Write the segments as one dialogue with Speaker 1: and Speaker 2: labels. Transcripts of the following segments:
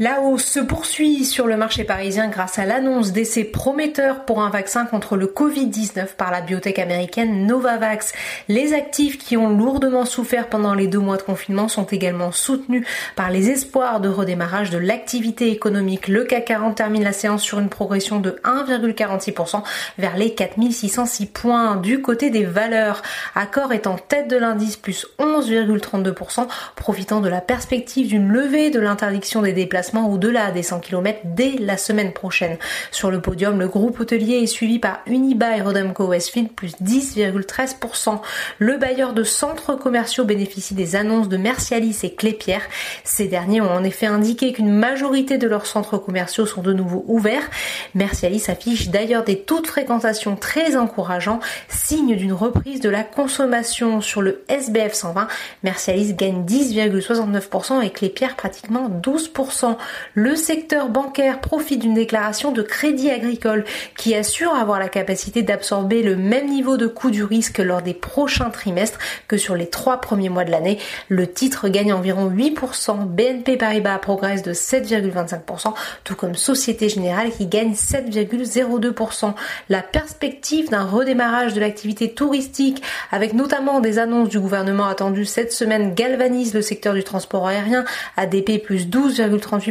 Speaker 1: La hausse se poursuit sur le marché parisien grâce à l'annonce d'essais prometteurs pour un vaccin contre le Covid-19 par la biotech américaine Novavax. Les actifs qui ont lourdement souffert pendant les deux mois de confinement sont également soutenus par les espoirs de redémarrage de l'activité économique. Le CAC 40 termine la séance sur une progression de 1,46% vers les 4606 points. Du côté des valeurs, Accor est en tête de l'indice plus 11,32%, profitant de la perspective d'une levée de l'interdiction des déplacements au-delà des 100 km dès la semaine prochaine. Sur le podium, le groupe hôtelier est suivi par Uniba et Rodamco Westfield plus 10,13%. Le bailleur de centres commerciaux bénéficie des annonces de Mercialis et Clépierre. Ces derniers ont en effet indiqué qu'une majorité de leurs centres commerciaux sont de nouveau ouverts. Mercialis affiche d'ailleurs des taux de fréquentation très encourageants, signe d'une reprise de la consommation sur le SBF 120. Mercialis gagne 10,69% et Clépierre pratiquement 12%. Le secteur bancaire profite d'une déclaration de crédit agricole qui assure avoir la capacité d'absorber le même niveau de coût du risque lors des prochains trimestres que sur les trois premiers mois de l'année. Le titre gagne environ 8%, BNP Paribas progresse de 7,25%, tout comme Société Générale qui gagne 7,02%. La perspective d'un redémarrage de l'activité touristique avec notamment des annonces du gouvernement attendues cette semaine galvanise le secteur du transport aérien, ADP plus 12,38%,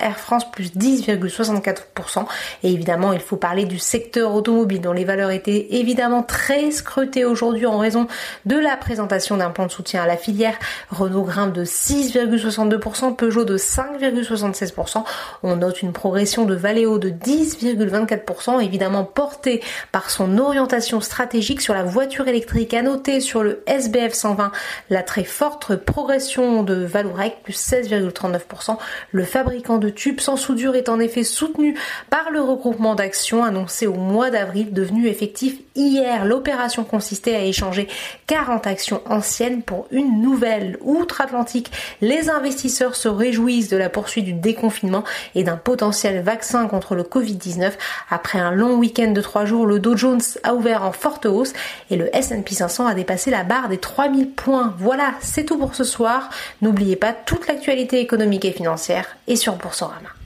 Speaker 1: Air France plus 10,64%. Et évidemment, il faut parler du secteur automobile dont les valeurs étaient évidemment très scrutées aujourd'hui en raison de la présentation d'un plan de soutien à la filière. Renault grimpe de 6,62%, Peugeot de 5,76%. On note une progression de Valeo de 10,24%, évidemment portée par son orientation stratégique sur la voiture électrique. À noter sur le SBF 120 la très forte progression de Valourec plus 16,39%. Le fabricant de tubes sans soudure est en effet soutenu par le regroupement d'actions annoncé au mois d'avril, devenu effectif hier. L'opération consistait à échanger 40 actions anciennes pour une nouvelle. Outre-Atlantique, les investisseurs se réjouissent de la poursuite du déconfinement et d'un potentiel vaccin contre le Covid-19. Après un long week-end de 3 jours, le Dow Jones a ouvert en forte hausse et le S&P 500 a dépassé la barre des 3000 points. Voilà, c'est tout pour ce soir. N'oubliez pas toute l'actualité économique et financière et sur Boursorama.